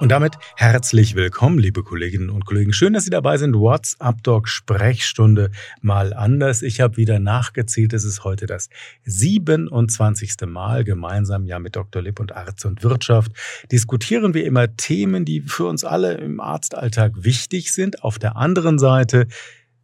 Und damit herzlich willkommen, liebe Kolleginnen und Kollegen. Schön, dass Sie dabei sind. WhatsApp Doc Sprechstunde mal anders. Ich habe wieder nachgezählt. Es ist heute das 27. Mal gemeinsam ja mit Dr. Lipp und Arzt und Wirtschaft diskutieren wir immer Themen, die für uns alle im Arztalltag wichtig sind. Auf der anderen Seite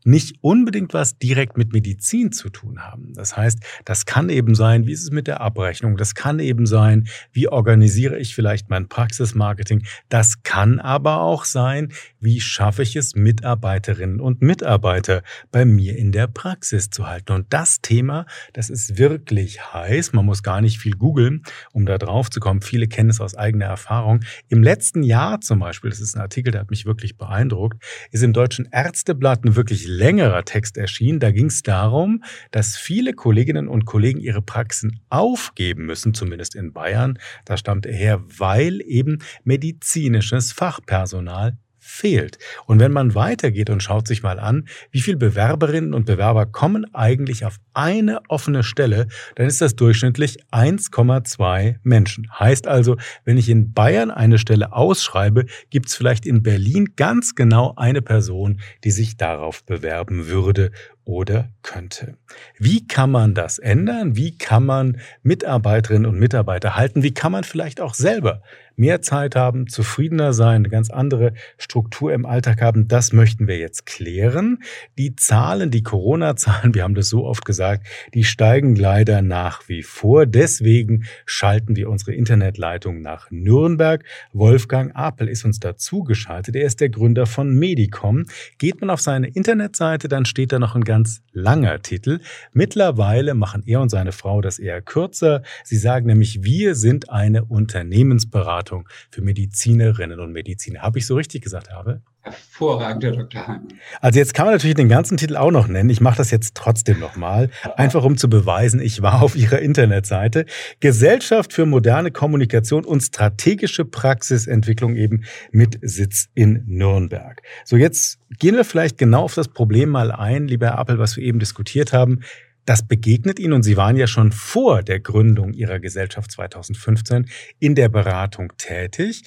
nicht unbedingt was direkt mit Medizin zu tun haben. Das heißt, das kann eben sein, wie ist es mit der Abrechnung, das kann eben sein, wie organisiere ich vielleicht mein Praxismarketing, das kann aber auch sein, wie schaffe ich es, Mitarbeiterinnen und Mitarbeiter bei mir in der Praxis zu halten. Und das Thema, das ist wirklich heiß, man muss gar nicht viel googeln, um da drauf zu kommen. Viele kennen es aus eigener Erfahrung. Im letzten Jahr zum Beispiel, das ist ein Artikel, der hat mich wirklich beeindruckt, ist im Deutschen Ärzteblatt ein wirklich längerer Text erschien. Da ging es darum, dass viele Kolleginnen und Kollegen ihre Praxen aufgeben müssen, zumindest in Bayern. Da stammt er her, weil eben medizinisches Fachpersonal fehlt. Und wenn man weitergeht und schaut sich mal an, wie viele Bewerberinnen und Bewerber kommen eigentlich auf eine offene Stelle, dann ist das durchschnittlich 1,2 Menschen. Heißt also, wenn ich in Bayern eine Stelle ausschreibe, gibt es vielleicht in Berlin ganz genau eine Person, die sich darauf bewerben würde oder könnte. Wie kann man das ändern? Wie kann man Mitarbeiterinnen und Mitarbeiter halten? Wie kann man vielleicht auch selber mehr Zeit haben, zufriedener sein, eine ganz andere Struktur im Alltag haben? Das möchten wir jetzt klären. Die Zahlen, die Corona-Zahlen, wir haben das so oft gesagt, die steigen leider nach wie vor. Deswegen schalten wir unsere Internetleitung nach Nürnberg. Wolfgang Apel ist uns dazu geschaltet. Er ist der Gründer von Medicom. Geht man auf seine Internetseite, dann steht da noch ein ganz langer Titel. Mittlerweile machen er und seine Frau das eher kürzer. Sie sagen nämlich, wir sind eine Unternehmensberatung für Medizinerinnen und Mediziner. Habe ich so richtig gesagt, habe? Hervorragend, Herr Dr. Heimann. Also jetzt kann man natürlich den ganzen Titel auch noch nennen. Ich mache das jetzt trotzdem nochmal, einfach um zu beweisen, ich war auf Ihrer Internetseite. Gesellschaft für moderne Kommunikation und strategische Praxisentwicklung eben mit Sitz in Nürnberg. So, jetzt gehen wir vielleicht genau auf das Problem mal ein, lieber Herr Appel, was wir eben diskutiert haben. Das begegnet Ihnen und Sie waren ja schon vor der Gründung Ihrer Gesellschaft 2015 in der Beratung tätig.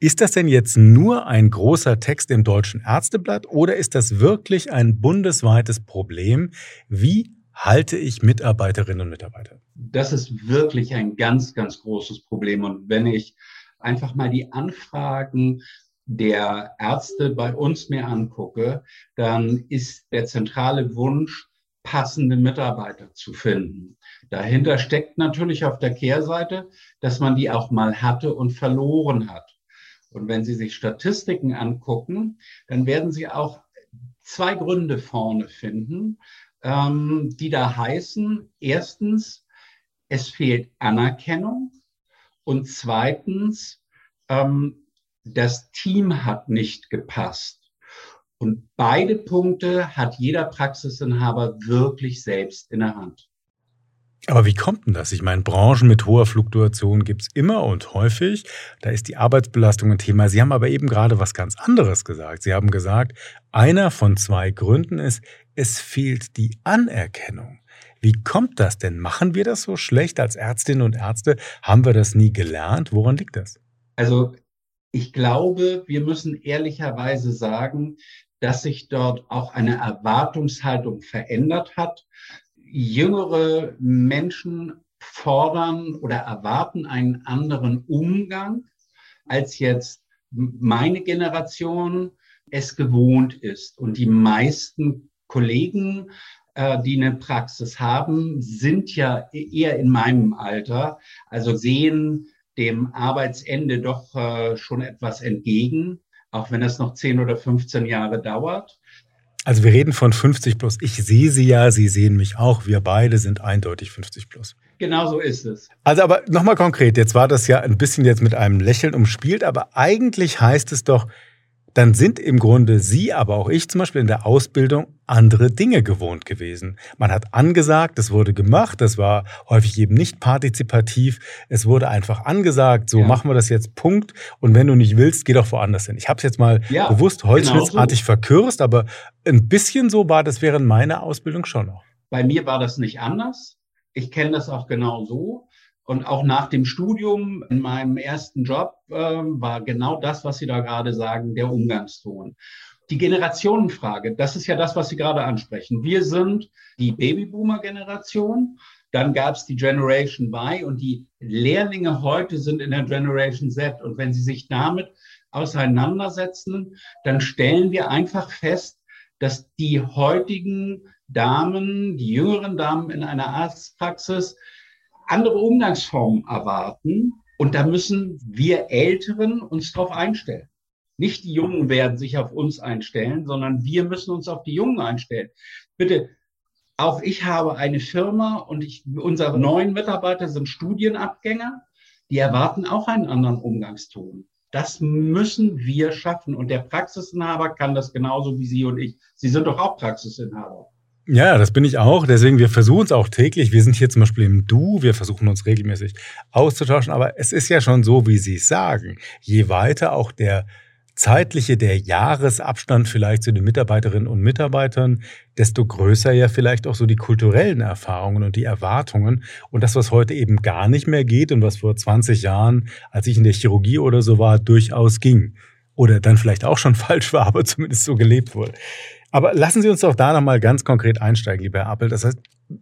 Ist das denn jetzt nur ein großer Text im Deutschen Ärzteblatt oder ist das wirklich ein bundesweites Problem? Wie halte ich Mitarbeiterinnen und Mitarbeiter? Das ist wirklich ein ganz, ganz großes Problem. Und wenn ich einfach mal die Anfragen der Ärzte bei uns mir angucke, dann ist der zentrale Wunsch, passende Mitarbeiter zu finden. Dahinter steckt natürlich auf der Kehrseite, dass man die auch mal hatte und verloren hat. Und wenn Sie sich Statistiken angucken, dann werden Sie auch zwei Gründe vorne finden, ähm, die da heißen, erstens, es fehlt Anerkennung und zweitens, ähm, das Team hat nicht gepasst. Und beide Punkte hat jeder Praxisinhaber wirklich selbst in der Hand. Aber wie kommt denn das? Ich meine, Branchen mit hoher Fluktuation gibt es immer und häufig. Da ist die Arbeitsbelastung ein Thema. Sie haben aber eben gerade was ganz anderes gesagt. Sie haben gesagt, einer von zwei Gründen ist, es fehlt die Anerkennung. Wie kommt das denn? Machen wir das so schlecht als Ärztinnen und Ärzte? Haben wir das nie gelernt? Woran liegt das? Also ich glaube, wir müssen ehrlicherweise sagen, dass sich dort auch eine Erwartungshaltung verändert hat jüngere Menschen fordern oder erwarten einen anderen Umgang, als jetzt meine Generation es gewohnt ist. Und die meisten Kollegen, äh, die eine Praxis haben, sind ja eher in meinem Alter, also sehen dem Arbeitsende doch äh, schon etwas entgegen, auch wenn es noch 10 oder 15 Jahre dauert. Also wir reden von 50 plus. Ich sehe Sie ja, Sie sehen mich auch. Wir beide sind eindeutig 50 plus. Genau so ist es. Also aber nochmal konkret, jetzt war das ja ein bisschen jetzt mit einem Lächeln umspielt, aber eigentlich heißt es doch, dann sind im Grunde Sie, aber auch ich zum Beispiel in der Ausbildung andere Dinge gewohnt gewesen. Man hat angesagt, es wurde gemacht, das war häufig eben nicht partizipativ. Es wurde einfach angesagt, so ja. machen wir das jetzt, Punkt. Und wenn du nicht willst, geh doch woanders hin. Ich habe es jetzt mal ja, bewusst holzschnittartig genau so. verkürzt, aber ein bisschen so war das während meiner Ausbildung schon noch. Bei mir war das nicht anders. Ich kenne das auch genau so. Und auch nach dem Studium, in meinem ersten Job, äh, war genau das, was Sie da gerade sagen, der Umgangston. Die Generationenfrage, das ist ja das, was Sie gerade ansprechen. Wir sind die Babyboomer-Generation. Dann gab es die Generation Y und die Lehrlinge heute sind in der Generation Z. Und wenn Sie sich damit auseinandersetzen, dann stellen wir einfach fest, dass die heutigen Damen, die jüngeren Damen in einer Arztpraxis andere Umgangsformen erwarten. Und da müssen wir Älteren uns darauf einstellen. Nicht die Jungen werden sich auf uns einstellen, sondern wir müssen uns auf die Jungen einstellen. Bitte, auch ich habe eine Firma und ich, unsere neuen Mitarbeiter sind Studienabgänger. Die erwarten auch einen anderen Umgangston. Das müssen wir schaffen. Und der Praxisinhaber kann das genauso wie Sie und ich. Sie sind doch auch Praxisinhaber. Ja, das bin ich auch. Deswegen, wir versuchen es auch täglich. Wir sind hier zum Beispiel im Du. Wir versuchen uns regelmäßig auszutauschen. Aber es ist ja schon so, wie Sie sagen. Je weiter auch der zeitliche, der Jahresabstand vielleicht zu den Mitarbeiterinnen und Mitarbeitern, desto größer ja vielleicht auch so die kulturellen Erfahrungen und die Erwartungen. Und das, was heute eben gar nicht mehr geht und was vor 20 Jahren, als ich in der Chirurgie oder so war, durchaus ging. Oder dann vielleicht auch schon falsch war, aber zumindest so gelebt wurde. Aber lassen Sie uns doch da nochmal ganz konkret einsteigen, lieber Herr Appel. Das heißt,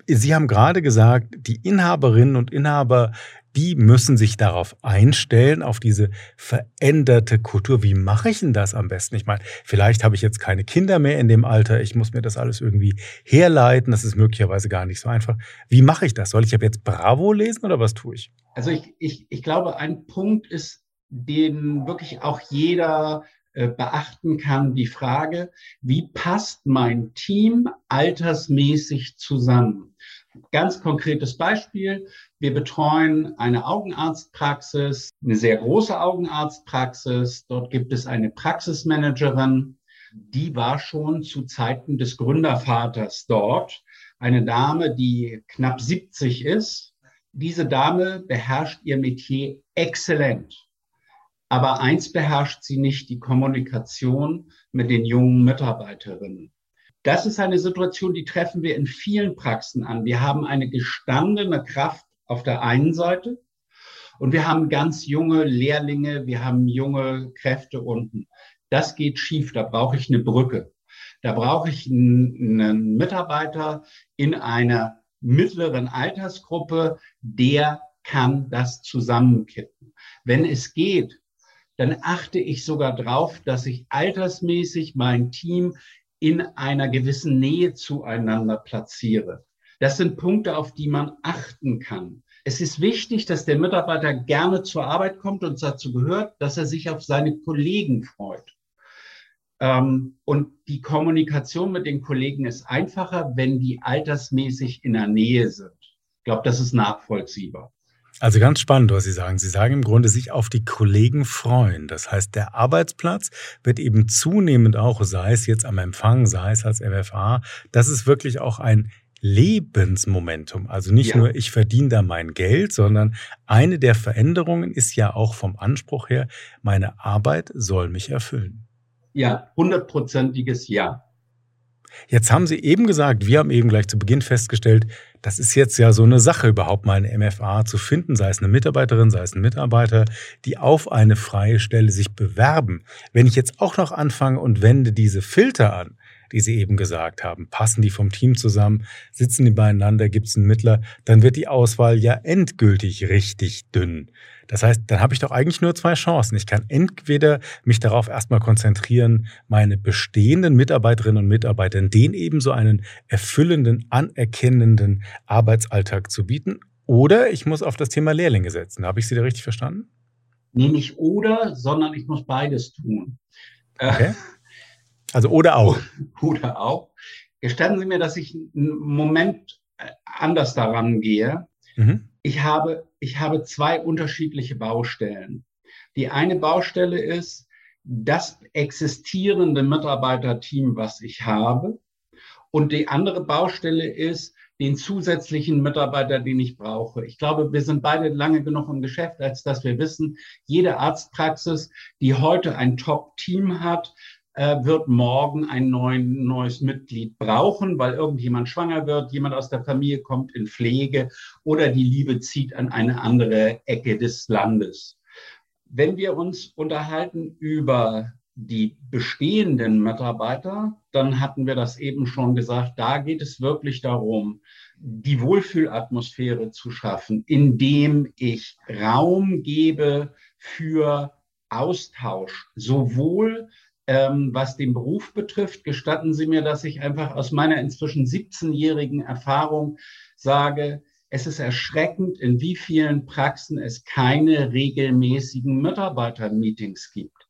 Sie haben gerade gesagt, die Inhaberinnen und Inhaber, die müssen sich darauf einstellen, auf diese veränderte Kultur. Wie mache ich denn das am besten? Ich meine, vielleicht habe ich jetzt keine Kinder mehr in dem Alter. Ich muss mir das alles irgendwie herleiten. Das ist möglicherweise gar nicht so einfach. Wie mache ich das? Soll ich jetzt Bravo lesen oder was tue ich? Also ich, ich, ich glaube, ein Punkt ist, den wirklich auch jeder beachten kann, die Frage, wie passt mein Team altersmäßig zusammen? Ganz konkretes Beispiel. Wir betreuen eine Augenarztpraxis, eine sehr große Augenarztpraxis. Dort gibt es eine Praxismanagerin. Die war schon zu Zeiten des Gründervaters dort. Eine Dame, die knapp 70 ist. Diese Dame beherrscht ihr Metier exzellent. Aber eins beherrscht sie nicht, die Kommunikation mit den jungen Mitarbeiterinnen. Das ist eine Situation, die treffen wir in vielen Praxen an. Wir haben eine gestandene Kraft auf der einen Seite und wir haben ganz junge Lehrlinge, wir haben junge Kräfte unten. Das geht schief, da brauche ich eine Brücke. Da brauche ich einen Mitarbeiter in einer mittleren Altersgruppe, der kann das zusammenkippen. Wenn es geht, dann achte ich sogar drauf, dass ich altersmäßig mein Team in einer gewissen Nähe zueinander platziere. Das sind Punkte, auf die man achten kann. Es ist wichtig, dass der Mitarbeiter gerne zur Arbeit kommt und dazu gehört, dass er sich auf seine Kollegen freut. Ähm, und die Kommunikation mit den Kollegen ist einfacher, wenn die altersmäßig in der Nähe sind. Ich glaube, das ist nachvollziehbar. Also ganz spannend, was Sie sagen. Sie sagen im Grunde, sich auf die Kollegen freuen. Das heißt, der Arbeitsplatz wird eben zunehmend auch, sei es jetzt am Empfang, sei es als MFA, das ist wirklich auch ein Lebensmomentum. Also nicht ja. nur, ich verdiene da mein Geld, sondern eine der Veränderungen ist ja auch vom Anspruch her, meine Arbeit soll mich erfüllen. Ja, hundertprozentiges Ja. Jetzt haben Sie eben gesagt, wir haben eben gleich zu Beginn festgestellt, das ist jetzt ja so eine Sache, überhaupt mal eine MFA zu finden, sei es eine Mitarbeiterin, sei es ein Mitarbeiter, die auf eine freie Stelle sich bewerben. Wenn ich jetzt auch noch anfange und wende diese Filter an, die Sie eben gesagt haben. Passen die vom Team zusammen? Sitzen die beieinander? Gibt es einen Mittler? Dann wird die Auswahl ja endgültig richtig dünn. Das heißt, dann habe ich doch eigentlich nur zwei Chancen. Ich kann entweder mich darauf erstmal konzentrieren, meine bestehenden Mitarbeiterinnen und Mitarbeitern denen ebenso einen erfüllenden, anerkennenden Arbeitsalltag zu bieten. Oder ich muss auf das Thema Lehrlinge setzen. Habe ich Sie da richtig verstanden? Nee, nicht oder, sondern ich muss beides tun. Okay. Also oder auch. Oder auch. Gestatten Sie mir, dass ich einen Moment äh, anders daran gehe. Mhm. Ich, habe, ich habe zwei unterschiedliche Baustellen. Die eine Baustelle ist, das existierende Mitarbeiterteam, was ich habe. Und die andere Baustelle ist, den zusätzlichen Mitarbeiter, den ich brauche. Ich glaube, wir sind beide lange genug im Geschäft, als dass wir wissen, jede Arztpraxis, die heute ein Top-Team hat, äh, wird morgen ein neuen, neues Mitglied brauchen, weil irgendjemand schwanger wird, jemand aus der Familie kommt in Pflege oder die Liebe zieht an eine andere Ecke des Landes. Wenn wir uns unterhalten über die bestehenden Mitarbeiter, dann hatten wir das eben schon gesagt, da geht es wirklich darum, die Wohlfühlatmosphäre zu schaffen, indem ich Raum gebe für Austausch, sowohl ähm, was den Beruf betrifft, gestatten Sie mir, dass ich einfach aus meiner inzwischen 17-jährigen Erfahrung sage, es ist erschreckend, in wie vielen Praxen es keine regelmäßigen Mitarbeitermeetings gibt.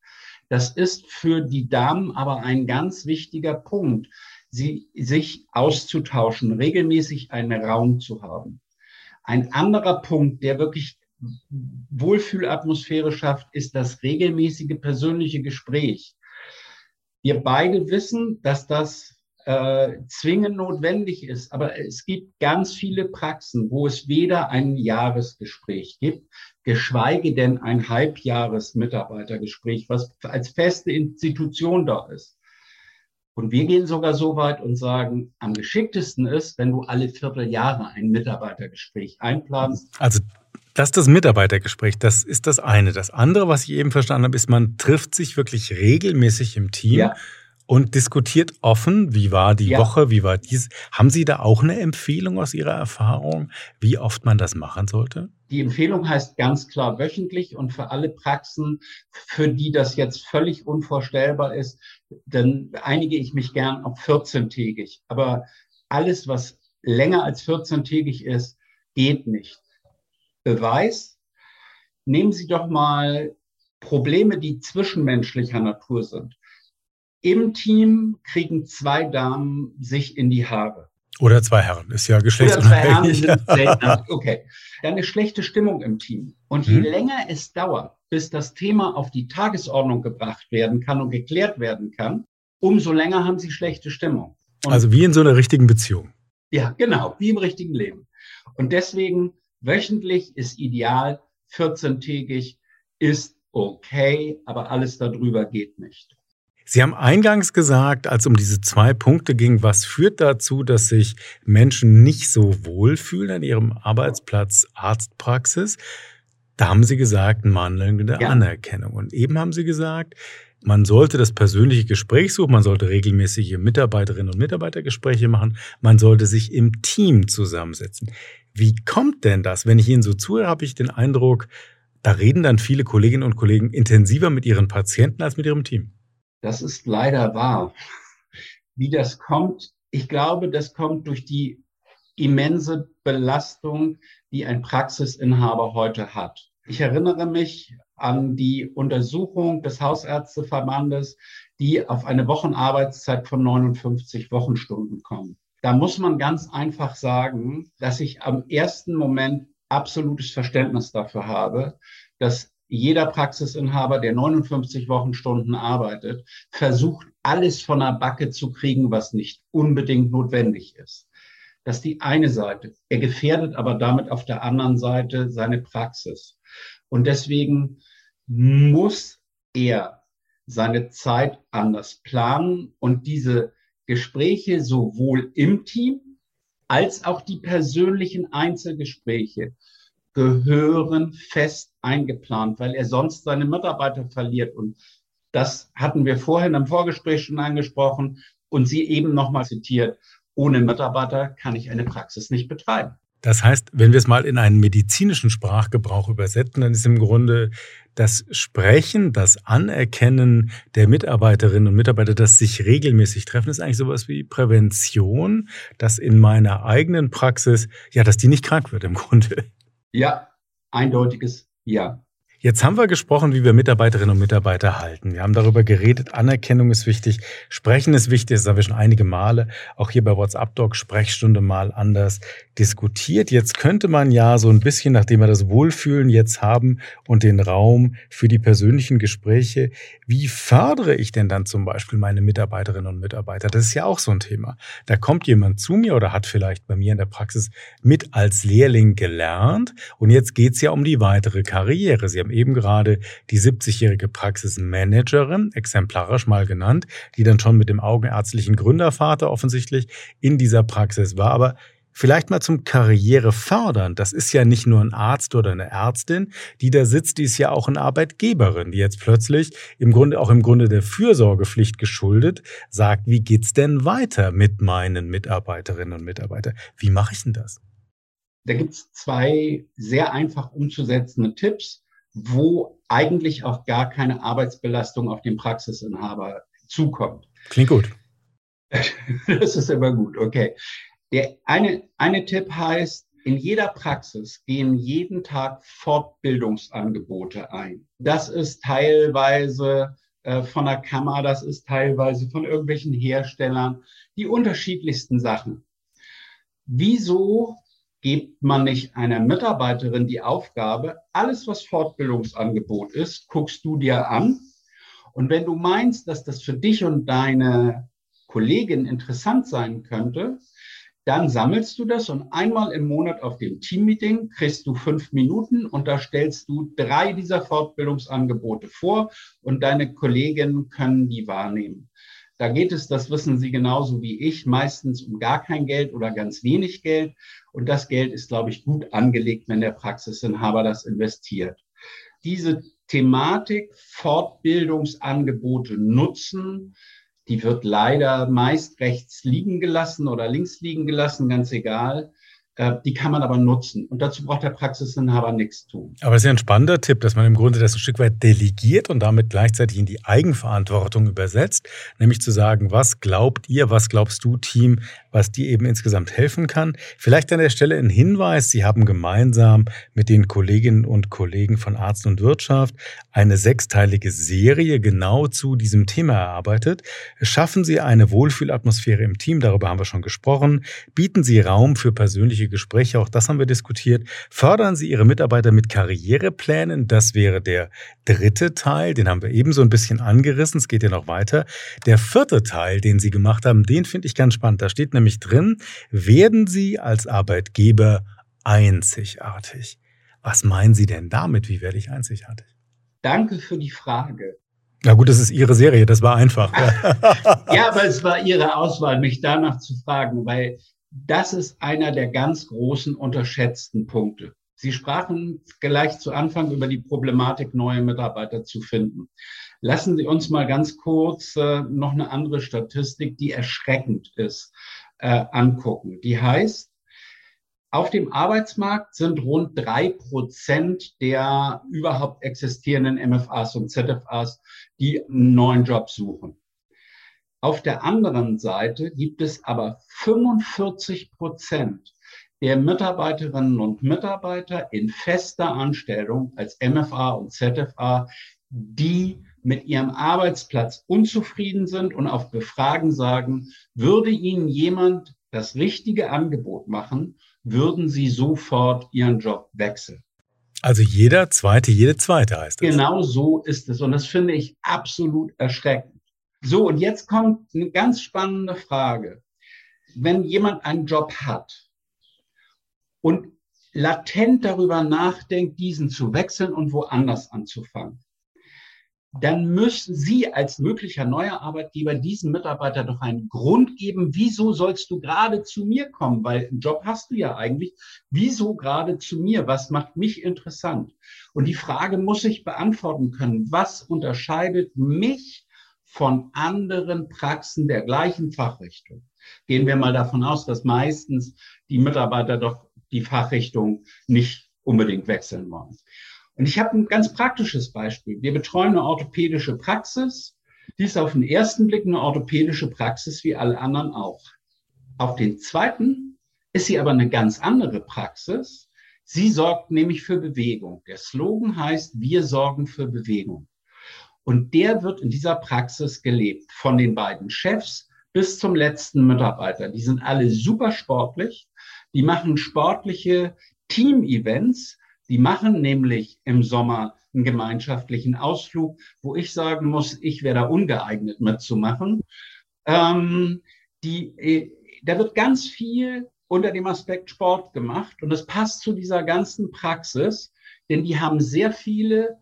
Das ist für die Damen aber ein ganz wichtiger Punkt, sie, sich auszutauschen, regelmäßig einen Raum zu haben. Ein anderer Punkt, der wirklich Wohlfühlatmosphäre schafft, ist das regelmäßige persönliche Gespräch. Wir beide wissen, dass das äh, zwingend notwendig ist. Aber es gibt ganz viele Praxen, wo es weder ein Jahresgespräch gibt, geschweige denn ein Halbjahres-Mitarbeitergespräch, was als feste Institution da ist. Und wir gehen sogar so weit und sagen, am geschicktesten ist, wenn du alle Vierteljahre ein Mitarbeitergespräch einplanst. Also das ist das Mitarbeitergespräch, das ist das eine. Das andere, was ich eben verstanden habe, ist, man trifft sich wirklich regelmäßig im Team. Ja und diskutiert offen, wie war die ja. Woche, wie war dies. Haben Sie da auch eine Empfehlung aus Ihrer Erfahrung, wie oft man das machen sollte? Die Empfehlung heißt ganz klar wöchentlich und für alle Praxen, für die das jetzt völlig unvorstellbar ist, dann einige ich mich gern auf 14-tägig. Aber alles, was länger als 14-tägig ist, geht nicht. Beweis, nehmen Sie doch mal Probleme, die zwischenmenschlicher Natur sind. Im Team kriegen zwei Damen sich in die Haare. Oder zwei Herren, ist ja geschlechtsunabhängig. Oder zwei Herren sind Okay. Dann eine schlechte Stimmung im Team. Und je hm. länger es dauert, bis das Thema auf die Tagesordnung gebracht werden kann und geklärt werden kann, umso länger haben sie schlechte Stimmung. Und also wie in so einer richtigen Beziehung. Ja, genau, wie im richtigen Leben. Und deswegen wöchentlich ist ideal, 14-tägig ist okay, aber alles darüber geht nicht. Sie haben eingangs gesagt, als um diese zwei Punkte ging, was führt dazu, dass sich Menschen nicht so wohlfühlen an ihrem Arbeitsplatz Arztpraxis? Da haben Sie gesagt, mangelnde ja. Anerkennung. Und eben haben Sie gesagt, man sollte das persönliche Gespräch suchen, man sollte regelmäßige Mitarbeiterinnen und Mitarbeitergespräche machen, man sollte sich im Team zusammensetzen. Wie kommt denn das? Wenn ich Ihnen so zuhöre, habe ich den Eindruck, da reden dann viele Kolleginnen und Kollegen intensiver mit ihren Patienten als mit ihrem Team. Das ist leider wahr. Wie das kommt, ich glaube, das kommt durch die immense Belastung, die ein Praxisinhaber heute hat. Ich erinnere mich an die Untersuchung des Hausärzteverbandes, die auf eine Wochenarbeitszeit von 59 Wochenstunden kommen. Da muss man ganz einfach sagen, dass ich am ersten Moment absolutes Verständnis dafür habe, dass jeder Praxisinhaber, der 59 Wochenstunden arbeitet, versucht, alles von der Backe zu kriegen, was nicht unbedingt notwendig ist. Das ist die eine Seite. Er gefährdet aber damit auf der anderen Seite seine Praxis. Und deswegen muss er seine Zeit anders planen und diese Gespräche sowohl im Team als auch die persönlichen Einzelgespräche gehören fest eingeplant, weil er sonst seine Mitarbeiter verliert. Und das hatten wir vorhin im Vorgespräch schon angesprochen und Sie eben nochmal zitiert. Ohne Mitarbeiter kann ich eine Praxis nicht betreiben. Das heißt, wenn wir es mal in einen medizinischen Sprachgebrauch übersetzen, dann ist im Grunde das Sprechen, das Anerkennen der Mitarbeiterinnen und Mitarbeiter, das sich regelmäßig treffen, ist eigentlich sowas wie Prävention, dass in meiner eigenen Praxis, ja, dass die nicht krank wird im Grunde. Ja, eindeutiges Ja. Jetzt haben wir gesprochen, wie wir Mitarbeiterinnen und Mitarbeiter halten. Wir haben darüber geredet, Anerkennung ist wichtig, Sprechen ist wichtig, das haben wir schon einige Male, auch hier bei WhatsApp Doc Sprechstunde mal anders diskutiert. Jetzt könnte man ja so ein bisschen, nachdem wir das Wohlfühlen jetzt haben und den Raum für die persönlichen Gespräche, wie fördere ich denn dann zum Beispiel meine Mitarbeiterinnen und Mitarbeiter? Das ist ja auch so ein Thema. Da kommt jemand zu mir oder hat vielleicht bei mir in der Praxis mit als Lehrling gelernt und jetzt geht's ja um die weitere Karriere. Sie haben eben gerade die 70-jährige Praxismanagerin, exemplarisch mal genannt, die dann schon mit dem augenärztlichen Gründervater offensichtlich in dieser Praxis war. Aber Vielleicht mal zum Karriere fördern. Das ist ja nicht nur ein Arzt oder eine Ärztin, die da sitzt, die ist ja auch eine Arbeitgeberin, die jetzt plötzlich im Grunde auch im Grunde der Fürsorgepflicht geschuldet sagt, wie geht's denn weiter mit meinen Mitarbeiterinnen und Mitarbeitern? Wie mache ich denn das? Da gibt's zwei sehr einfach umzusetzende Tipps wo eigentlich auch gar keine Arbeitsbelastung auf den Praxisinhaber zukommt. Klingt gut. Das ist immer gut, okay. Der eine, eine Tipp heißt, in jeder Praxis gehen jeden Tag Fortbildungsangebote ein. Das ist teilweise äh, von der Kammer, das ist teilweise von irgendwelchen Herstellern, die unterschiedlichsten Sachen. Wieso gibt man nicht einer Mitarbeiterin die Aufgabe, alles, was Fortbildungsangebot ist, guckst du dir an. Und wenn du meinst, dass das für dich und deine Kollegin interessant sein könnte, dann sammelst du das und einmal im Monat auf dem Teammeeting kriegst du fünf Minuten und da stellst du drei dieser Fortbildungsangebote vor und deine Kolleginnen können die wahrnehmen. Da geht es, das wissen Sie genauso wie ich, meistens um gar kein Geld oder ganz wenig Geld. Und das Geld ist, glaube ich, gut angelegt, wenn der Praxisinhaber das investiert. Diese Thematik Fortbildungsangebote nutzen, die wird leider meist rechts liegen gelassen oder links liegen gelassen, ganz egal. Äh, die kann man aber nutzen. Und dazu braucht der Praxisinhaber nichts tun. Aber es ist ja ein spannender Tipp, dass man im Grunde das ein Stück weit delegiert und damit gleichzeitig in die Eigenverantwortung übersetzt. Nämlich zu sagen, was glaubt ihr, was glaubst du, Team, was dir eben insgesamt helfen kann. Vielleicht an der Stelle ein Hinweis. Sie haben gemeinsam mit den Kolleginnen und Kollegen von Arzt und Wirtschaft eine sechsteilige Serie genau zu diesem Thema erarbeitet. Schaffen Sie eine Wohlfühlatmosphäre im Team, darüber haben wir schon gesprochen. Bieten Sie Raum für persönliche Gespräche, auch das haben wir diskutiert. Fördern Sie Ihre Mitarbeiter mit Karriereplänen, das wäre der dritte Teil, den haben wir eben so ein bisschen angerissen, es geht ja noch weiter. Der vierte Teil, den Sie gemacht haben, den finde ich ganz spannend. Da steht nämlich drin, werden Sie als Arbeitgeber einzigartig. Was meinen Sie denn damit? Wie werde ich einzigartig? Danke für die Frage. Na gut, das ist Ihre Serie, das war einfach. ja, aber es war Ihre Auswahl, mich danach zu fragen, weil das ist einer der ganz großen unterschätzten Punkte. Sie sprachen gleich zu Anfang über die Problematik, neue Mitarbeiter zu finden. Lassen Sie uns mal ganz kurz äh, noch eine andere Statistik, die erschreckend ist, äh, angucken. Die heißt, auf dem Arbeitsmarkt sind rund drei Prozent der überhaupt existierenden MFAs und ZFAs, die einen neuen Job suchen. Auf der anderen Seite gibt es aber 45 Prozent der Mitarbeiterinnen und Mitarbeiter in fester Anstellung als MFA und ZFA, die mit ihrem Arbeitsplatz unzufrieden sind und auf Befragen sagen, würde ihnen jemand das richtige Angebot machen, würden sie sofort ihren Job wechseln. Also jeder zweite, jede zweite heißt das. Genau so ist es. Und das finde ich absolut erschreckend. So, und jetzt kommt eine ganz spannende Frage. Wenn jemand einen Job hat und latent darüber nachdenkt, diesen zu wechseln und woanders anzufangen, dann müssen Sie als möglicher neuer Arbeitgeber diesem Mitarbeiter doch einen Grund geben, wieso sollst du gerade zu mir kommen? Weil einen Job hast du ja eigentlich. Wieso gerade zu mir? Was macht mich interessant? Und die Frage muss ich beantworten können. Was unterscheidet mich von anderen Praxen der gleichen Fachrichtung? Gehen wir mal davon aus, dass meistens die Mitarbeiter doch die Fachrichtung nicht unbedingt wechseln wollen. Und ich habe ein ganz praktisches Beispiel. Wir betreuen eine orthopädische Praxis. Die ist auf den ersten Blick eine orthopädische Praxis wie alle anderen auch. Auf den zweiten ist sie aber eine ganz andere Praxis. Sie sorgt nämlich für Bewegung. Der Slogan heißt, wir sorgen für Bewegung. Und der wird in dieser Praxis gelebt von den beiden Chefs bis zum letzten Mitarbeiter. Die sind alle super sportlich. Die machen sportliche Team-Events. Die machen nämlich im Sommer einen gemeinschaftlichen Ausflug, wo ich sagen muss, ich wäre da ungeeignet mitzumachen. Ähm, die, äh, da wird ganz viel unter dem Aspekt Sport gemacht und es passt zu dieser ganzen Praxis, denn die haben sehr viele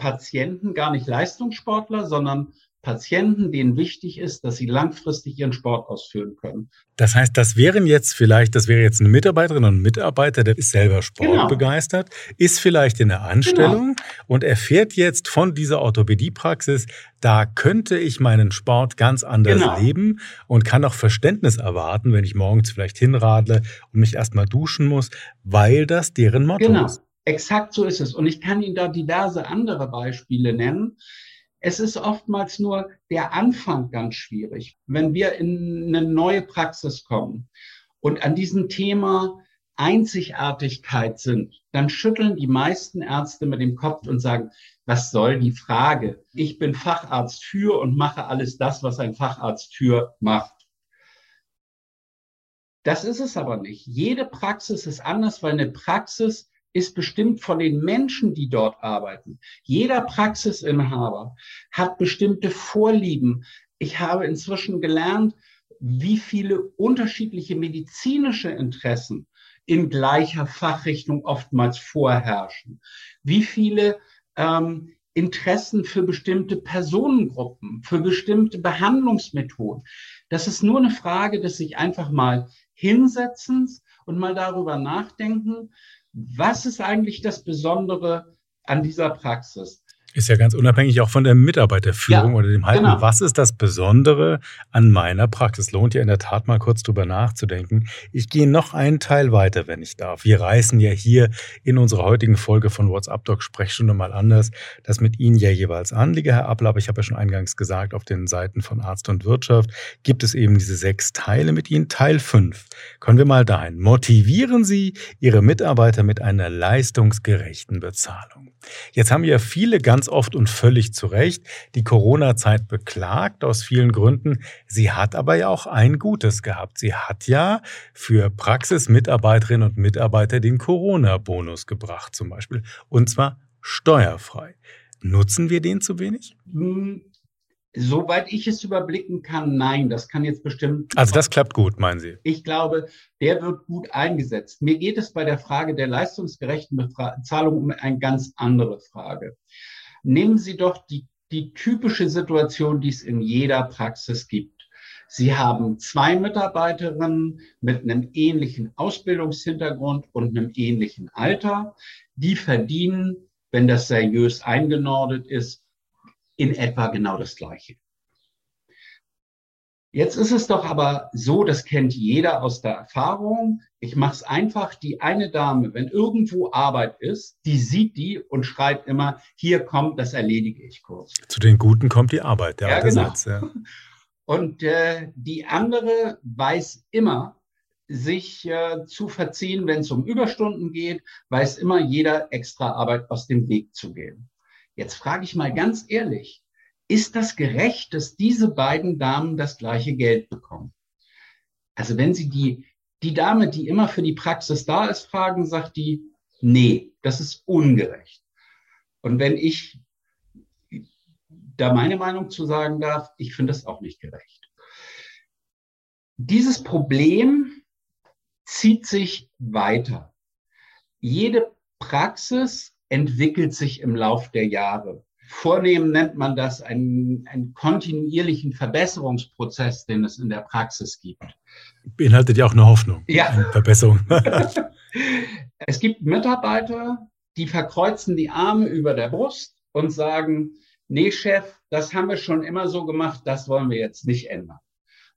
Sportpatienten, gar nicht Leistungssportler, sondern Patienten, denen wichtig ist, dass sie langfristig ihren Sport ausführen können. Das heißt, das wären jetzt vielleicht, das wäre jetzt eine Mitarbeiterin und ein Mitarbeiter, der ist selber sportbegeistert, genau. ist vielleicht in der Anstellung genau. und erfährt jetzt von dieser Orthopädiepraxis, da könnte ich meinen Sport ganz anders genau. leben und kann auch Verständnis erwarten, wenn ich morgens vielleicht hinradle und mich erstmal duschen muss, weil das deren Motto genau. ist. Exakt so ist es. Und ich kann Ihnen da diverse andere Beispiele nennen. Es ist oftmals nur der Anfang ganz schwierig. Wenn wir in eine neue Praxis kommen und an diesem Thema Einzigartigkeit sind, dann schütteln die meisten Ärzte mit dem Kopf und sagen, was soll die Frage? Ich bin Facharzt für und mache alles das, was ein Facharzt für macht. Das ist es aber nicht. Jede Praxis ist anders, weil eine Praxis ist bestimmt von den Menschen, die dort arbeiten. Jeder Praxisinhaber hat bestimmte Vorlieben. Ich habe inzwischen gelernt, wie viele unterschiedliche medizinische Interessen in gleicher Fachrichtung oftmals vorherrschen. Wie viele ähm, Interessen für bestimmte Personengruppen, für bestimmte Behandlungsmethoden. Das ist nur eine Frage des sich einfach mal hinsetzens und mal darüber nachdenken, was ist eigentlich das Besondere an dieser Praxis? Ist ja ganz unabhängig auch von der Mitarbeiterführung ja, oder dem Halten. Genau. Was ist das Besondere an meiner Praxis? Lohnt ja in der Tat mal kurz drüber nachzudenken. Ich gehe noch einen Teil weiter, wenn ich darf. Wir reißen ja hier in unserer heutigen Folge von WhatsApp Doc Sprechstunde mal anders, das mit Ihnen ja jeweils anliege, Herr Abler. Aber ich habe ja schon eingangs gesagt, auf den Seiten von Arzt und Wirtschaft gibt es eben diese sechs Teile mit Ihnen. Teil fünf. Können wir mal dahin. Motivieren Sie Ihre Mitarbeiter mit einer leistungsgerechten Bezahlung. Jetzt haben ja viele ganz oft und völlig zu Recht die Corona-Zeit beklagt, aus vielen Gründen. Sie hat aber ja auch ein Gutes gehabt. Sie hat ja für Praxismitarbeiterinnen und Mitarbeiter den Corona-Bonus gebracht, zum Beispiel. Und zwar steuerfrei. Nutzen wir den zu wenig? Hm, Soweit ich es überblicken kann, nein, das kann jetzt bestimmt. Also das klappt gut, meinen Sie? Ich glaube, der wird gut eingesetzt. Mir geht es bei der Frage der leistungsgerechten Bezahlung um eine ganz andere Frage. Nehmen Sie doch die, die typische Situation, die es in jeder Praxis gibt. Sie haben zwei Mitarbeiterinnen mit einem ähnlichen Ausbildungshintergrund und einem ähnlichen Alter. Die verdienen, wenn das seriös eingenordet ist, in etwa genau das Gleiche. Jetzt ist es doch aber so, das kennt jeder aus der Erfahrung. Ich mache es einfach, die eine Dame, wenn irgendwo Arbeit ist, die sieht die und schreibt immer, hier kommt, das erledige ich kurz. Zu den Guten kommt die Arbeit, der ja, genau. Satz. Ja. Und äh, die andere weiß immer, sich äh, zu verziehen, wenn es um Überstunden geht, weiß immer jeder extra Arbeit aus dem Weg zu gehen. Jetzt frage ich mal ganz ehrlich, ist das gerecht, dass diese beiden Damen das gleiche Geld bekommen? Also wenn Sie die, die Dame, die immer für die Praxis da ist, fragen, sagt die, nee, das ist ungerecht. Und wenn ich da meine Meinung zu sagen darf, ich finde das auch nicht gerecht. Dieses Problem zieht sich weiter. Jede Praxis entwickelt sich im Lauf der Jahre. Vornehmen nennt man das einen, einen kontinuierlichen Verbesserungsprozess, den es in der Praxis gibt. Beinhaltet ja auch eine Hoffnung. Ja. Eine Verbesserung. es gibt Mitarbeiter, die verkreuzen die Arme über der Brust und sagen, nee, Chef, das haben wir schon immer so gemacht, das wollen wir jetzt nicht ändern.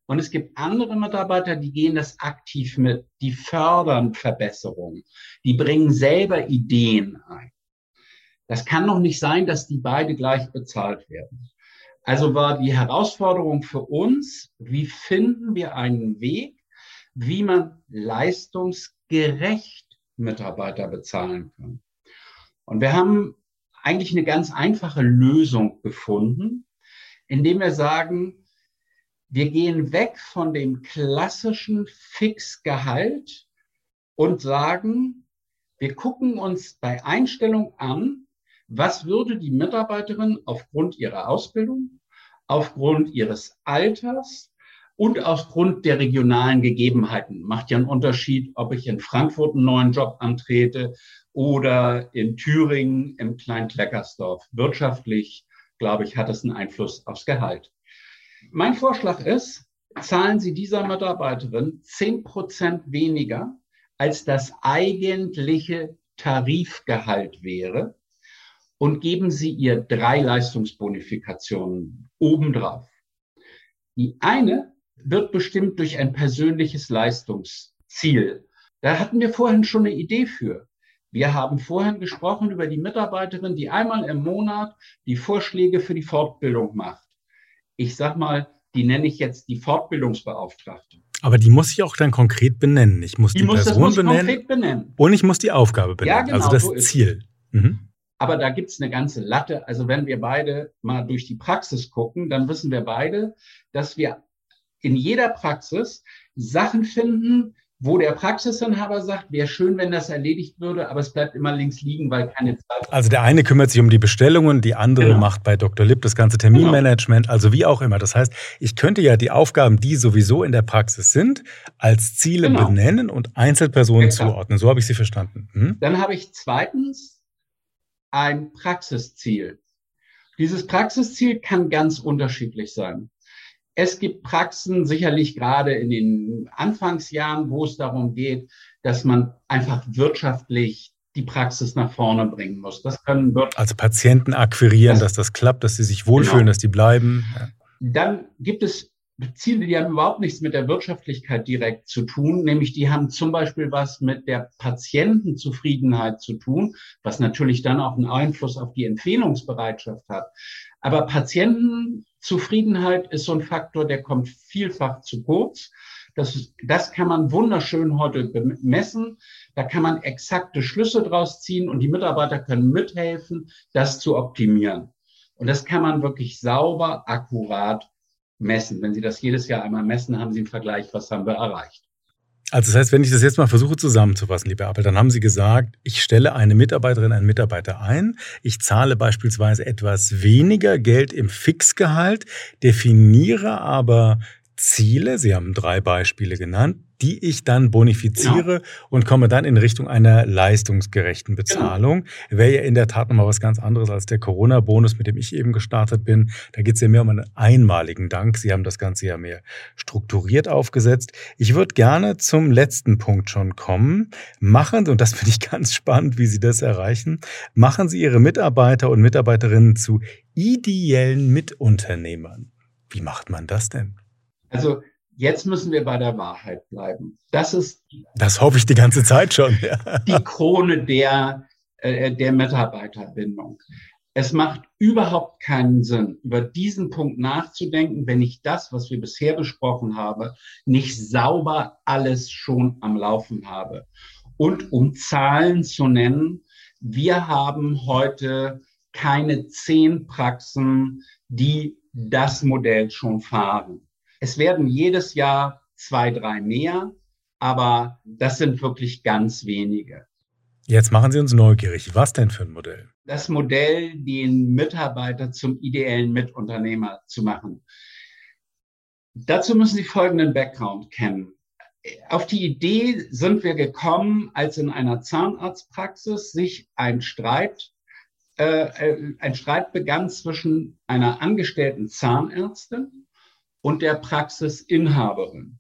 Und es gibt andere Mitarbeiter, die gehen das aktiv mit, die fördern Verbesserungen, die bringen selber Ideen ein. Das kann doch nicht sein, dass die beide gleich bezahlt werden. Also war die Herausforderung für uns, wie finden wir einen Weg, wie man leistungsgerecht Mitarbeiter bezahlen können. Und wir haben eigentlich eine ganz einfache Lösung gefunden, indem wir sagen, wir gehen weg von dem klassischen Fixgehalt und sagen, wir gucken uns bei Einstellung an, was würde die Mitarbeiterin aufgrund ihrer Ausbildung, aufgrund ihres Alters und aufgrund der regionalen Gegebenheiten. Macht ja einen Unterschied, ob ich in Frankfurt einen neuen Job antrete oder in Thüringen im Klein-Kleckersdorf. Wirtschaftlich, glaube ich, hat es einen Einfluss aufs Gehalt. Mein Vorschlag ist, zahlen Sie dieser Mitarbeiterin zehn Prozent weniger, als das eigentliche Tarifgehalt wäre und geben Sie ihr drei Leistungsbonifikationen obendrauf. Die eine wird bestimmt durch ein persönliches Leistungsziel. Da hatten wir vorhin schon eine Idee für. Wir haben vorhin gesprochen über die Mitarbeiterin, die einmal im Monat die Vorschläge für die Fortbildung macht. Ich sag mal, die nenne ich jetzt die Fortbildungsbeauftragte. Aber die muss ich auch dann konkret benennen. Ich muss die, die muss, Person muss benennen, benennen, Und ich muss die Aufgabe benennen. Ja, genau, also das so Ziel. Mhm. Aber da gibt's eine ganze Latte. Also wenn wir beide mal durch die Praxis gucken, dann wissen wir beide, dass wir in jeder Praxis Sachen finden, wo der Praxisinhaber sagt, wäre schön, wenn das erledigt würde, aber es bleibt immer links liegen, weil keine Zeit. Also der eine kümmert sich um die Bestellungen, die andere genau. macht bei Dr. Lipp das ganze Terminmanagement, genau. also wie auch immer. Das heißt, ich könnte ja die Aufgaben, die sowieso in der Praxis sind, als Ziele genau. benennen und Einzelpersonen Exakt. zuordnen. So habe ich sie verstanden. Hm? Dann habe ich zweitens ein Praxisziel. Dieses Praxisziel kann ganz unterschiedlich sein. Es gibt Praxen, sicherlich gerade in den Anfangsjahren, wo es darum geht, dass man einfach wirtschaftlich die Praxis nach vorne bringen muss. Das können also Patienten akquirieren, das, dass das klappt, dass sie sich wohlfühlen, genau. dass die bleiben. Dann gibt es Ziele, die haben überhaupt nichts mit der Wirtschaftlichkeit direkt zu tun, nämlich die haben zum Beispiel was mit der Patientenzufriedenheit zu tun, was natürlich dann auch einen Einfluss auf die Empfehlungsbereitschaft hat. Aber Patientenzufriedenheit ist so ein Faktor, der kommt vielfach zu kurz. Das, das kann man wunderschön heute messen. Da kann man exakte Schlüsse draus ziehen und die Mitarbeiter können mithelfen, das zu optimieren. Und das kann man wirklich sauber, akkurat messen. Wenn Sie das jedes Jahr einmal messen, haben Sie einen Vergleich, was haben wir erreicht. Also das heißt, wenn ich das jetzt mal versuche zusammenzufassen, lieber Appel, dann haben Sie gesagt, ich stelle eine Mitarbeiterin, einen Mitarbeiter ein, ich zahle beispielsweise etwas weniger Geld im Fixgehalt, definiere aber Ziele, Sie haben drei Beispiele genannt, die ich dann bonifiziere ja. und komme dann in Richtung einer leistungsgerechten Bezahlung. Genau. Wäre ja in der Tat nochmal was ganz anderes als der Corona-Bonus, mit dem ich eben gestartet bin. Da geht es ja mehr um einen einmaligen Dank. Sie haben das Ganze ja mehr strukturiert aufgesetzt. Ich würde gerne zum letzten Punkt schon kommen. Machen, und das finde ich ganz spannend, wie Sie das erreichen, machen Sie Ihre Mitarbeiter und Mitarbeiterinnen zu ideellen Mitunternehmern. Wie macht man das denn? Also jetzt müssen wir bei der Wahrheit bleiben. Das ist. Das hoffe ich die ganze Zeit schon. Ja. Die Krone der, äh, der Mitarbeiterbindung. Es macht überhaupt keinen Sinn, über diesen Punkt nachzudenken, wenn ich das, was wir bisher besprochen haben, nicht sauber alles schon am Laufen habe. Und um Zahlen zu nennen, wir haben heute keine zehn Praxen, die das Modell schon fahren. Es werden jedes Jahr zwei, drei mehr, aber das sind wirklich ganz wenige. Jetzt machen Sie uns neugierig. Was denn für ein Modell? Das Modell, den Mitarbeiter zum ideellen Mitunternehmer zu machen. Dazu müssen Sie folgenden Background kennen. Auf die Idee sind wir gekommen, als in einer Zahnarztpraxis sich ein Streit, äh, äh ein Streit begann zwischen einer angestellten Zahnärztin und der Praxisinhaberin.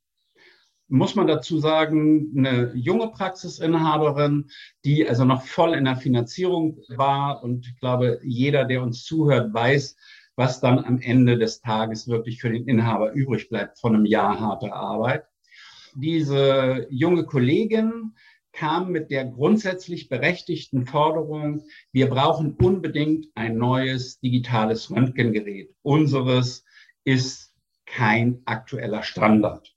Muss man dazu sagen, eine junge Praxisinhaberin, die also noch voll in der Finanzierung war und ich glaube, jeder, der uns zuhört, weiß, was dann am Ende des Tages wirklich für den Inhaber übrig bleibt von einem Jahr harter Arbeit. Diese junge Kollegin kam mit der grundsätzlich berechtigten Forderung, wir brauchen unbedingt ein neues digitales Röntgengerät. Unseres ist kein aktueller Standard.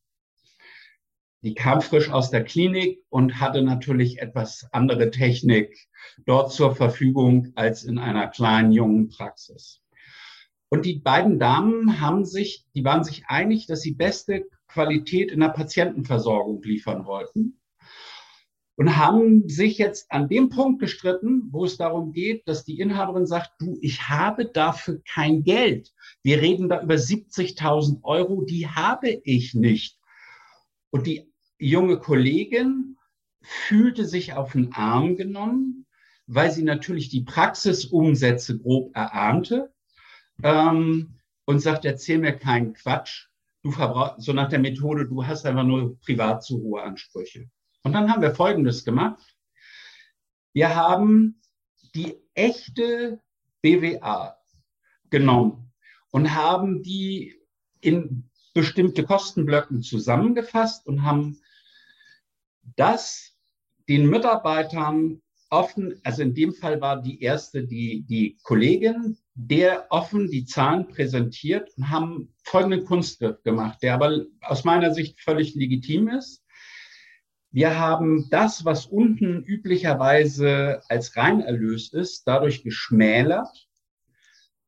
Die kam frisch aus der Klinik und hatte natürlich etwas andere Technik dort zur Verfügung als in einer kleinen jungen Praxis. Und die beiden Damen haben sich, die waren sich einig, dass sie beste Qualität in der Patientenversorgung liefern wollten und haben sich jetzt an dem Punkt gestritten, wo es darum geht, dass die Inhaberin sagt, du, ich habe dafür kein Geld. Wir reden da über 70.000 Euro, die habe ich nicht. Und die junge Kollegin fühlte sich auf den Arm genommen, weil sie natürlich die Praxisumsätze grob erahnte ähm, und sagt, erzähl mir keinen Quatsch. Du verbrauchst, so nach der Methode, du hast einfach nur privat zu hohe Ansprüche. Und dann haben wir Folgendes gemacht. Wir haben die echte BWA genommen und haben die in bestimmte Kostenblöcken zusammengefasst und haben das den Mitarbeitern offen, also in dem Fall war die erste die, die Kollegin, der offen die Zahlen präsentiert und haben folgenden Kunstgriff gemacht, der aber aus meiner Sicht völlig legitim ist. Wir haben das, was unten üblicherweise als Reinerlös ist, dadurch geschmälert,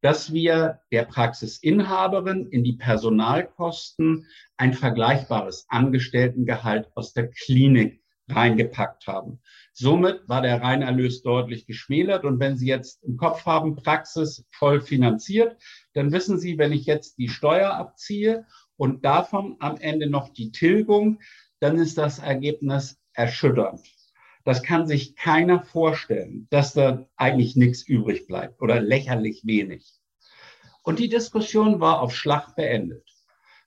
dass wir der Praxisinhaberin in die Personalkosten ein vergleichbares Angestelltengehalt aus der Klinik reingepackt haben. Somit war der Reinerlös deutlich geschmälert. Und wenn Sie jetzt im Kopf haben, Praxis voll finanziert, dann wissen Sie, wenn ich jetzt die Steuer abziehe und davon am Ende noch die Tilgung, dann ist das Ergebnis erschütternd. Das kann sich keiner vorstellen, dass da eigentlich nichts übrig bleibt oder lächerlich wenig. Und die Diskussion war auf Schlag beendet,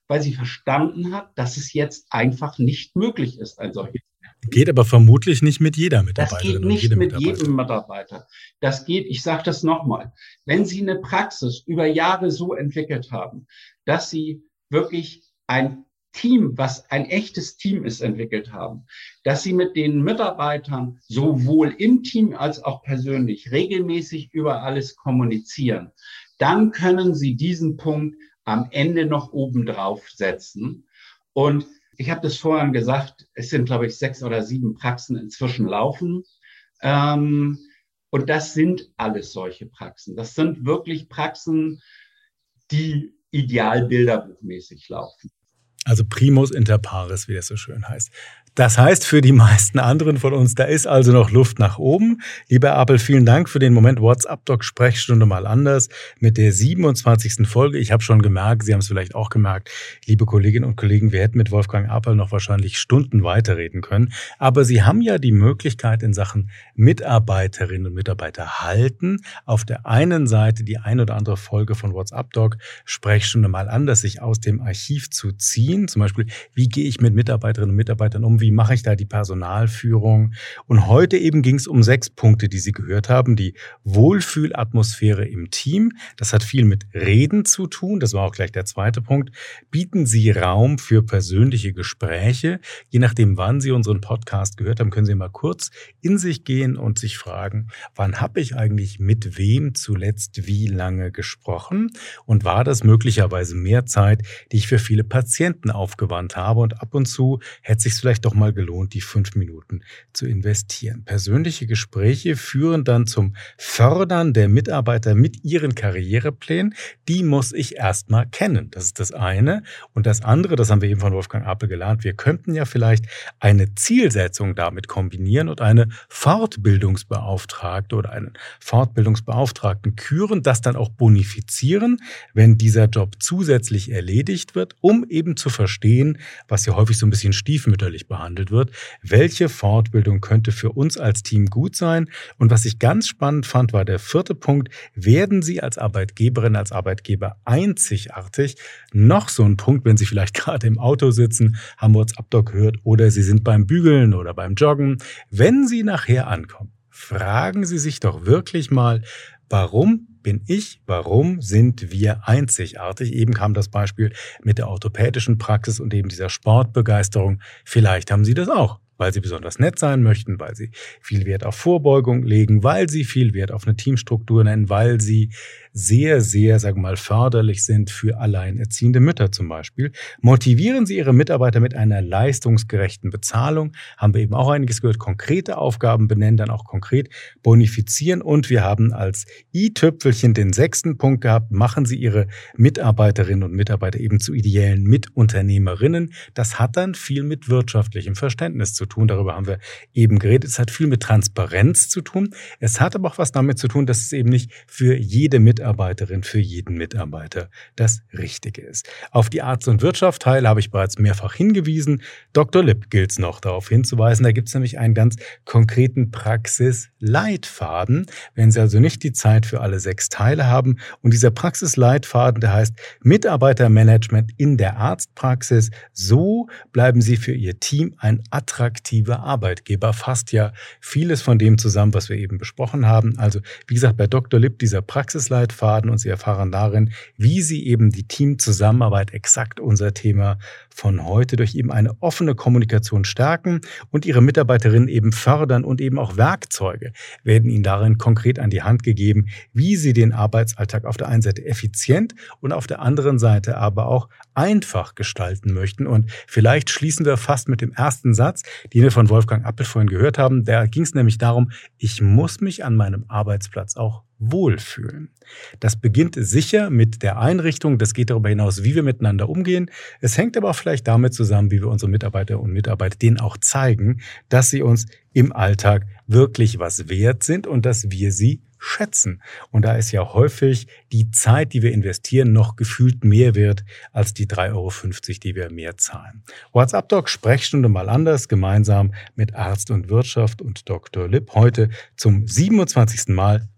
weil sie verstanden hat, dass es jetzt einfach nicht möglich ist, ein solches. Geht aber vermutlich nicht mit jeder Mitarbeiterin. Das geht nicht mit Mitarbeiter. jedem Mitarbeiter. Das geht, ich sage das nochmal, wenn Sie eine Praxis über Jahre so entwickelt haben, dass Sie wirklich ein Team, was ein echtes Team ist, entwickelt haben, dass sie mit den Mitarbeitern sowohl im Team als auch persönlich regelmäßig über alles kommunizieren, dann können sie diesen Punkt am Ende noch oben drauf setzen. Und ich habe das vorhin gesagt, es sind, glaube ich, sechs oder sieben Praxen inzwischen laufen. Ähm, und das sind alles solche Praxen. Das sind wirklich Praxen, die ideal bilderbuchmäßig laufen. Also primus inter pares, wie das so schön heißt. Das heißt für die meisten anderen von uns, da ist also noch Luft nach oben. Lieber Apel, vielen Dank für den Moment WhatsApp-Doc-Sprechstunde mal anders mit der 27. Folge. Ich habe schon gemerkt, Sie haben es vielleicht auch gemerkt, liebe Kolleginnen und Kollegen, wir hätten mit Wolfgang Apel noch wahrscheinlich Stunden weiterreden können. Aber Sie haben ja die Möglichkeit in Sachen Mitarbeiterinnen und Mitarbeiter halten, auf der einen Seite die ein oder andere Folge von WhatsApp-Doc-Sprechstunde mal anders sich aus dem Archiv zu ziehen. Zum Beispiel, wie gehe ich mit Mitarbeiterinnen und Mitarbeitern um? Wie mache ich da die Personalführung. Und heute eben ging es um sechs Punkte, die Sie gehört haben. Die Wohlfühlatmosphäre im Team, das hat viel mit Reden zu tun, das war auch gleich der zweite Punkt. Bieten Sie Raum für persönliche Gespräche. Je nachdem, wann Sie unseren Podcast gehört haben, können Sie mal kurz in sich gehen und sich fragen, wann habe ich eigentlich mit wem zuletzt wie lange gesprochen? Und war das möglicherweise mehr Zeit, die ich für viele Patienten aufgewandt habe? Und ab und zu hätte sich vielleicht doch doch mal gelohnt, die fünf Minuten zu investieren. Persönliche Gespräche führen dann zum Fördern der Mitarbeiter mit ihren Karriereplänen. Die muss ich erstmal kennen. Das ist das eine. Und das andere, das haben wir eben von Wolfgang Apel gelernt, wir könnten ja vielleicht eine Zielsetzung damit kombinieren und eine Fortbildungsbeauftragte oder einen Fortbildungsbeauftragten küren, das dann auch bonifizieren, wenn dieser Job zusätzlich erledigt wird, um eben zu verstehen, was ja häufig so ein bisschen stiefmütterlich behandelt behandelt wird. Welche Fortbildung könnte für uns als Team gut sein? Und was ich ganz spannend fand, war der vierte Punkt. Werden Sie als Arbeitgeberin, als Arbeitgeber einzigartig? Noch so ein Punkt, wenn Sie vielleicht gerade im Auto sitzen, haben WhatsApp-Doc gehört oder Sie sind beim Bügeln oder beim Joggen. Wenn Sie nachher ankommen, fragen Sie sich doch wirklich mal, warum bin ich, warum sind wir einzigartig? Eben kam das Beispiel mit der orthopädischen Praxis und eben dieser Sportbegeisterung. Vielleicht haben Sie das auch. weil sie besonders nett sein möchten, weil sie viel Wert auf Vorbeugung legen, weil sie viel Wert auf eine Teamstruktur nennen, weil sie sehr, sehr, sagen wir mal, förderlich sind für alleinerziehende Mütter zum Beispiel. Motivieren Sie Ihre Mitarbeiter mit einer leistungsgerechten Bezahlung. Haben wir eben auch einiges gehört. Konkrete Aufgaben benennen, dann auch konkret bonifizieren. Und wir haben als i-Tüpfelchen den sechsten Punkt gehabt. Machen Sie Ihre Mitarbeiterinnen und Mitarbeiter eben zu ideellen Mitunternehmerinnen. Das hat dann viel mit wirtschaftlichem Verständnis zu tun. Darüber haben wir eben geredet. Es hat viel mit Transparenz zu tun. Es hat aber auch was damit zu tun, dass es eben nicht für jede Mitarbeiterin Mitarbeiterin für jeden Mitarbeiter das Richtige ist. Auf die Arzt- und Wirtschaft-Teile habe ich bereits mehrfach hingewiesen. Dr. Lipp gilt es noch darauf hinzuweisen. Da gibt es nämlich einen ganz konkreten Praxisleitfaden. Wenn Sie also nicht die Zeit für alle sechs Teile haben. Und dieser Praxisleitfaden, der heißt Mitarbeitermanagement in der Arztpraxis. So bleiben Sie für Ihr Team ein attraktiver Arbeitgeber. Fasst ja vieles von dem zusammen, was wir eben besprochen haben. Also, wie gesagt, bei Dr. Lipp dieser Praxisleitfaden Leitfaden und Sie erfahren darin, wie Sie eben die Teamzusammenarbeit, exakt unser Thema von heute, durch eben eine offene Kommunikation stärken und Ihre Mitarbeiterinnen eben fördern und eben auch Werkzeuge werden Ihnen darin konkret an die Hand gegeben, wie Sie den Arbeitsalltag auf der einen Seite effizient und auf der anderen Seite aber auch einfach gestalten möchten. Und vielleicht schließen wir fast mit dem ersten Satz, den wir von Wolfgang Appel vorhin gehört haben. Da ging es nämlich darum, ich muss mich an meinem Arbeitsplatz auch wohlfühlen. Das beginnt sicher mit der Einrichtung. Das geht darüber hinaus, wie wir miteinander umgehen. Es hängt aber auch vielleicht damit zusammen, wie wir unsere Mitarbeiter und Mitarbeiter denen auch zeigen, dass sie uns im Alltag wirklich was wert sind und dass wir sie schätzen. Und da ist ja häufig die Zeit, die wir investieren, noch gefühlt mehr wert als die 3,50 Euro, die wir mehr zahlen. WhatsApp Doc Sprechstunde mal anders, gemeinsam mit Arzt und Wirtschaft und Dr. Lipp heute zum 27. Mal.